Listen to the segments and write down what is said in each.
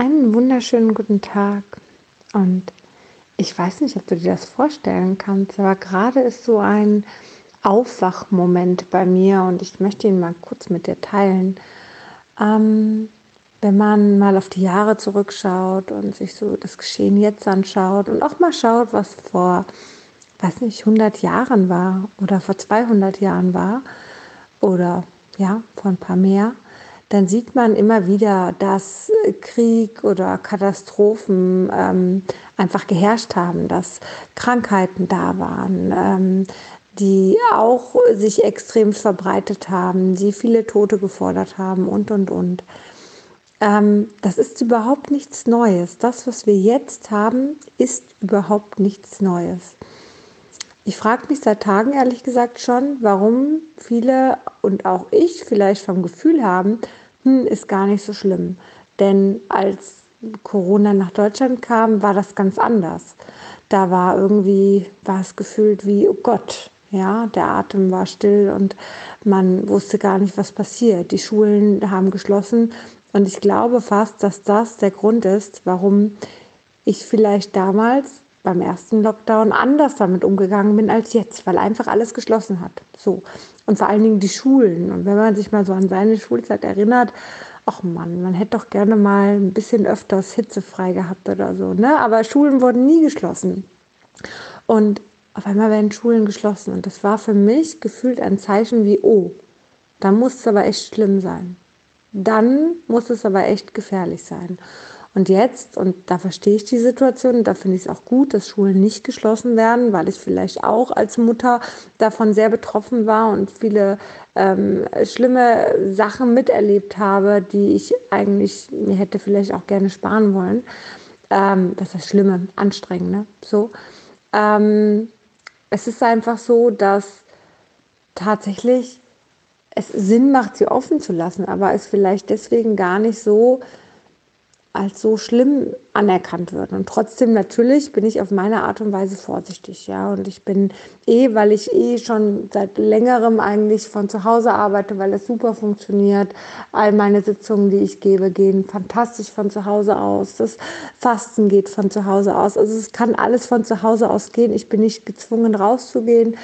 Einen wunderschönen guten Tag. Und ich weiß nicht, ob du dir das vorstellen kannst, aber gerade ist so ein Aufwachmoment bei mir und ich möchte ihn mal kurz mit dir teilen. Ähm, wenn man mal auf die Jahre zurückschaut und sich so das Geschehen jetzt anschaut und auch mal schaut, was vor, weiß nicht, 100 Jahren war oder vor 200 Jahren war oder ja, vor ein paar mehr, dann sieht man immer wieder, dass Krieg oder Katastrophen ähm, einfach geherrscht haben, dass Krankheiten da waren, ähm, die auch sich extrem verbreitet haben, die viele Tote gefordert haben und, und, und. Ähm, das ist überhaupt nichts Neues. Das, was wir jetzt haben, ist überhaupt nichts Neues. Ich frage mich seit Tagen ehrlich gesagt schon, warum viele und auch ich vielleicht vom Gefühl haben, hm, ist gar nicht so schlimm. Denn als Corona nach Deutschland kam, war das ganz anders. Da war irgendwie, war es gefühlt wie, oh Gott, ja, der Atem war still und man wusste gar nicht, was passiert. Die Schulen haben geschlossen und ich glaube fast, dass das der Grund ist, warum ich vielleicht damals beim ersten Lockdown anders damit umgegangen bin als jetzt, weil einfach alles geschlossen hat. So. Und vor allen Dingen die Schulen. Und wenn man sich mal so an seine Schulzeit erinnert, ach Mann, man hätte doch gerne mal ein bisschen öfters hitzefrei gehabt oder so. Ne? Aber Schulen wurden nie geschlossen. Und auf einmal werden Schulen geschlossen. Und das war für mich gefühlt ein Zeichen wie, oh, da muss es aber echt schlimm sein. Dann muss es aber echt gefährlich sein. Und jetzt, und da verstehe ich die Situation, da finde ich es auch gut, dass Schulen nicht geschlossen werden, weil ich vielleicht auch als Mutter davon sehr betroffen war und viele ähm, schlimme Sachen miterlebt habe, die ich eigentlich mir hätte vielleicht auch gerne sparen wollen. Ähm, das ist schlimme, anstrengende. So. Ähm, es ist einfach so, dass tatsächlich es Sinn macht, sie offen zu lassen, aber es vielleicht deswegen gar nicht so als so schlimm anerkannt wird. Und trotzdem natürlich bin ich auf meine Art und Weise vorsichtig, ja. Und ich bin eh, weil ich eh schon seit längerem eigentlich von zu Hause arbeite, weil es super funktioniert. All meine Sitzungen, die ich gebe, gehen fantastisch von zu Hause aus. Das Fasten geht von zu Hause aus. Also es kann alles von zu Hause aus gehen. Ich bin nicht gezwungen rauszugehen.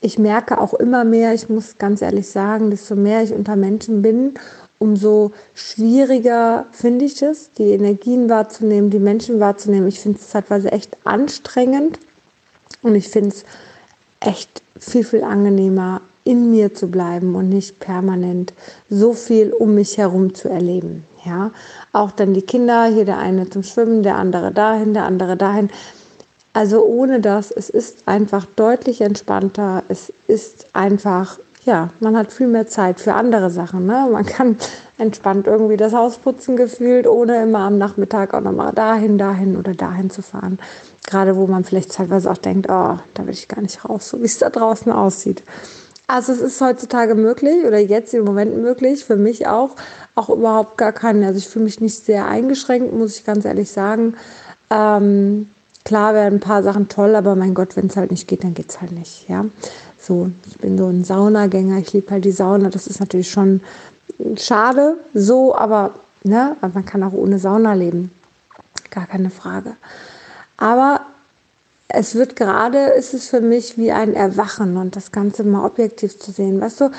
Ich merke auch immer mehr, ich muss ganz ehrlich sagen, desto mehr ich unter Menschen bin umso schwieriger finde ich es, die Energien wahrzunehmen, die Menschen wahrzunehmen. Ich finde es zeitweise echt anstrengend und ich finde es echt viel, viel angenehmer, in mir zu bleiben und nicht permanent so viel um mich herum zu erleben. Ja, auch dann die Kinder, hier der eine zum Schwimmen, der andere dahin, der andere dahin. Also ohne das, es ist einfach deutlich entspannter, es ist einfach ja, man hat viel mehr Zeit für andere Sachen. Ne? Man kann entspannt irgendwie das Haus putzen gefühlt, ohne immer am Nachmittag auch nochmal dahin, dahin oder dahin zu fahren. Gerade wo man vielleicht teilweise auch denkt, oh, da will ich gar nicht raus, so wie es da draußen aussieht. Also es ist heutzutage möglich oder jetzt im Moment möglich, für mich auch, auch überhaupt gar keinen. Also ich fühle mich nicht sehr eingeschränkt, muss ich ganz ehrlich sagen. Ähm, klar werden ein paar Sachen toll, aber mein Gott, wenn es halt nicht geht, dann geht es halt nicht. Ja? So, ich bin so ein Saunagänger, ich liebe halt die Sauna. Das ist natürlich schon schade, so, aber ne, man kann auch ohne Sauna leben. Gar keine Frage. Aber es wird gerade, ist es für mich wie ein Erwachen und das Ganze mal objektiv zu sehen. Weißt du,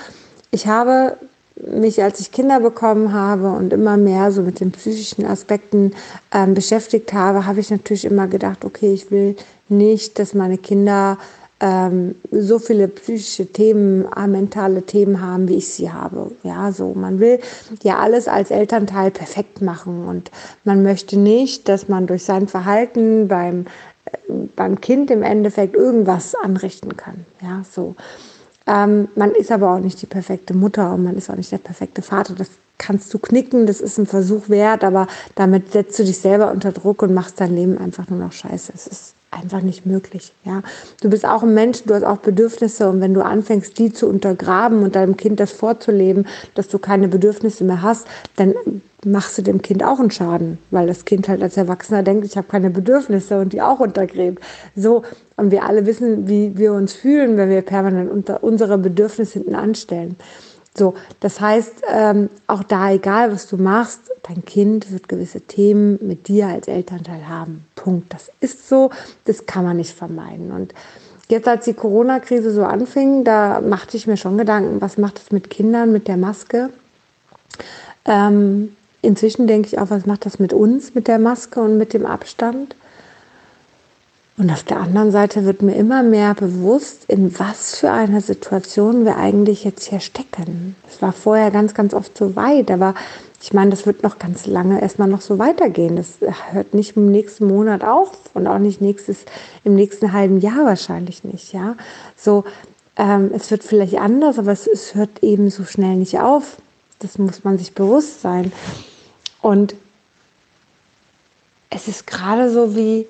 ich habe mich, als ich Kinder bekommen habe und immer mehr so mit den psychischen Aspekten ähm, beschäftigt habe, habe ich natürlich immer gedacht, okay, ich will nicht, dass meine Kinder ähm, so viele psychische Themen, äh, mentale Themen haben, wie ich sie habe. Ja, so man will ja alles als Elternteil perfekt machen und man möchte nicht, dass man durch sein Verhalten beim äh, beim Kind im Endeffekt irgendwas anrichten kann. Ja, so. Ähm, man ist aber auch nicht die perfekte Mutter und man ist auch nicht der perfekte Vater. Das kannst du knicken, das ist ein Versuch wert, aber damit setzt du dich selber unter Druck und machst dein Leben einfach nur noch scheiße. Es ist einfach nicht möglich. Ja, du bist auch ein Mensch, du hast auch Bedürfnisse und wenn du anfängst, die zu untergraben und deinem Kind das vorzuleben, dass du keine Bedürfnisse mehr hast, dann machst du dem Kind auch einen Schaden, weil das Kind halt als Erwachsener denkt, ich habe keine Bedürfnisse und die auch untergräbt. So und wir alle wissen, wie wir uns fühlen, wenn wir permanent unsere Bedürfnisse hinten anstellen. So, das heißt, ähm, auch da, egal was du machst, dein Kind wird gewisse Themen mit dir als Elternteil haben. Punkt. Das ist so, das kann man nicht vermeiden. Und jetzt, als die Corona-Krise so anfing, da machte ich mir schon Gedanken, was macht es mit Kindern, mit der Maske? Ähm, inzwischen denke ich auch, was macht das mit uns, mit der Maske und mit dem Abstand? Und auf der anderen Seite wird mir immer mehr bewusst, in was für einer Situation wir eigentlich jetzt hier stecken. Es war vorher ganz, ganz oft so weit, aber ich meine, das wird noch ganz lange erstmal noch so weitergehen. Das hört nicht im nächsten Monat auf und auch nicht nächstes, im nächsten halben Jahr wahrscheinlich nicht, ja. So, ähm, es wird vielleicht anders, aber es, es hört eben so schnell nicht auf. Das muss man sich bewusst sein. Und es ist gerade so wie,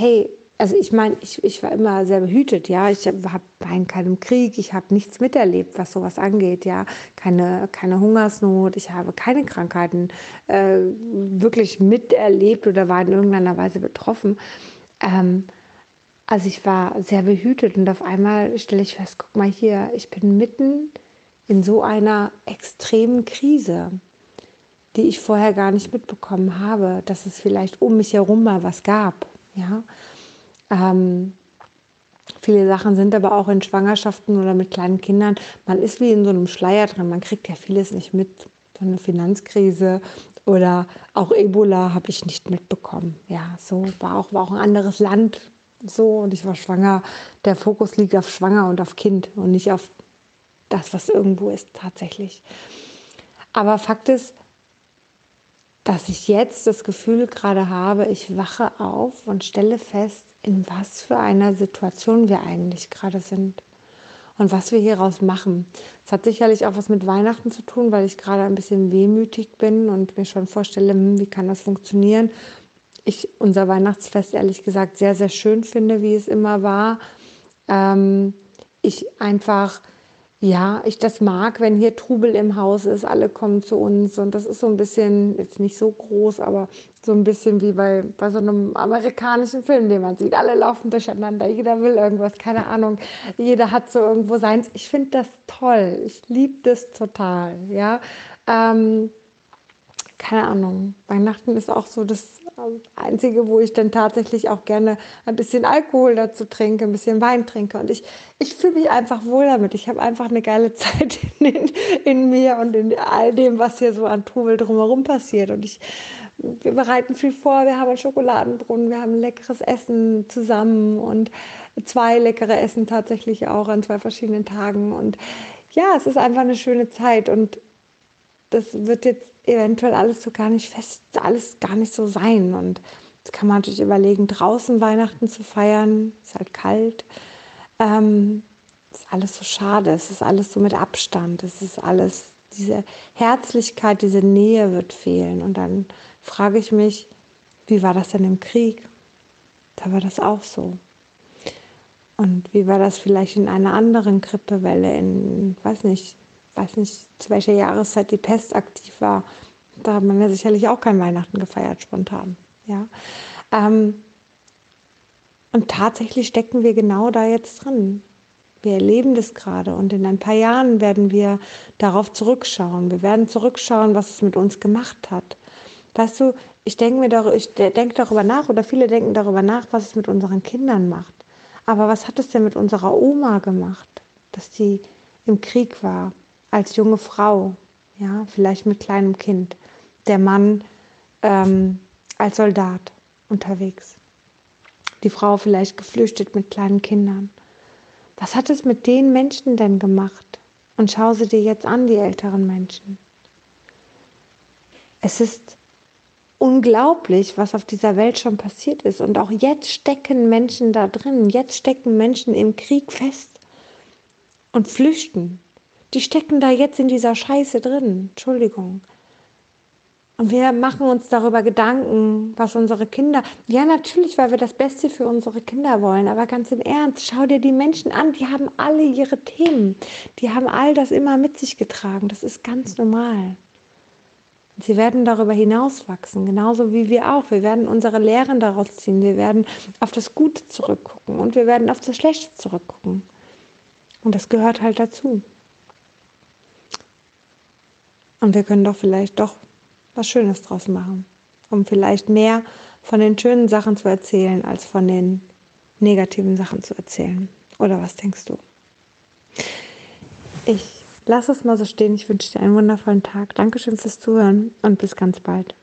hey, also ich meine, ich, ich war immer sehr behütet, ja. Ich habe in keinem Krieg, ich habe nichts miterlebt, was sowas angeht, ja. Keine, keine Hungersnot, ich habe keine Krankheiten äh, wirklich miterlebt oder war in irgendeiner Weise betroffen. Ähm, also ich war sehr behütet und auf einmal stelle ich fest, guck mal hier, ich bin mitten in so einer extremen Krise die ich vorher gar nicht mitbekommen habe, dass es vielleicht um mich herum mal was gab. Ja? Ähm, viele Sachen sind aber auch in Schwangerschaften oder mit kleinen Kindern, man ist wie in so einem Schleier drin, man kriegt ja vieles nicht mit. So eine Finanzkrise oder auch Ebola habe ich nicht mitbekommen. Ja, so war auch, war auch ein anderes Land so und ich war schwanger. Der Fokus liegt auf Schwanger und auf Kind und nicht auf das, was irgendwo ist tatsächlich. Aber Fakt ist, dass ich jetzt das Gefühl gerade habe, ich wache auf und stelle fest, in was für einer Situation wir eigentlich gerade sind und was wir hieraus machen. Es hat sicherlich auch was mit Weihnachten zu tun, weil ich gerade ein bisschen wehmütig bin und mir schon vorstelle, hm, wie kann das funktionieren. Ich unser Weihnachtsfest ehrlich gesagt sehr, sehr schön finde, wie es immer war. Ähm, ich einfach ja, ich das mag, wenn hier Trubel im Haus ist, alle kommen zu uns und das ist so ein bisschen, jetzt nicht so groß, aber so ein bisschen wie bei, bei so einem amerikanischen Film, den man sieht. Alle laufen durcheinander, jeder will irgendwas, keine Ahnung, jeder hat so irgendwo seins. Ich finde das toll, ich liebe das total, ja. Ähm, keine Ahnung, Weihnachten ist auch so das Einzige, wo ich dann tatsächlich auch gerne ein bisschen Alkohol dazu trinke, ein bisschen Wein trinke. Und ich, ich fühle mich einfach wohl damit. Ich habe einfach eine geile Zeit in, in, mir und in all dem, was hier so an Trubel drumherum passiert. Und ich, wir bereiten viel vor. Wir haben einen Schokoladenbrunnen, wir haben leckeres Essen zusammen und zwei leckere Essen tatsächlich auch an zwei verschiedenen Tagen. Und ja, es ist einfach eine schöne Zeit. Und das wird jetzt eventuell alles so gar nicht fest, alles gar nicht so sein. Und jetzt kann man natürlich überlegen, draußen Weihnachten zu feiern, ist halt kalt. Ähm, ist alles so schade, es ist alles so mit Abstand, es ist alles, diese Herzlichkeit, diese Nähe wird fehlen. Und dann frage ich mich, wie war das denn im Krieg? Da war das auch so. Und wie war das vielleicht in einer anderen Grippewelle, in, weiß nicht, weiß nicht, zu welcher Jahreszeit die Pest aktiv war. Da hat man ja sicherlich auch kein Weihnachten gefeiert, spontan. Ja. Ähm, und tatsächlich stecken wir genau da jetzt drin. Wir erleben das gerade und in ein paar Jahren werden wir darauf zurückschauen. Wir werden zurückschauen, was es mit uns gemacht hat. Weißt du, ich denke mir darüber, ich denke darüber nach oder viele denken darüber nach, was es mit unseren Kindern macht. Aber was hat es denn mit unserer Oma gemacht, dass sie im Krieg war, als junge Frau, ja, vielleicht mit kleinem Kind, der Mann ähm, als Soldat unterwegs, die Frau vielleicht geflüchtet mit kleinen Kindern. Was hat es mit den Menschen denn gemacht? Und schau sie dir jetzt an, die älteren Menschen. Es ist unglaublich, was auf dieser Welt schon passiert ist. Und auch jetzt stecken Menschen da drin. Jetzt stecken Menschen im Krieg fest und flüchten die stecken da jetzt in dieser Scheiße drin. Entschuldigung. Und wir machen uns darüber Gedanken, was unsere Kinder. Ja, natürlich, weil wir das Beste für unsere Kinder wollen. Aber ganz im Ernst, schau dir die Menschen an. Die haben alle ihre Themen. Die haben all das immer mit sich getragen. Das ist ganz normal. Sie werden darüber hinaus wachsen, genauso wie wir auch. Wir werden unsere Lehren daraus ziehen. Wir werden auf das Gute zurückgucken und wir werden auf das Schlechte zurückgucken. Und das gehört halt dazu. Und wir können doch vielleicht doch was Schönes draus machen, um vielleicht mehr von den schönen Sachen zu erzählen, als von den negativen Sachen zu erzählen. Oder was denkst du? Ich lasse es mal so stehen. Ich wünsche dir einen wundervollen Tag. Dankeschön fürs Zuhören und bis ganz bald.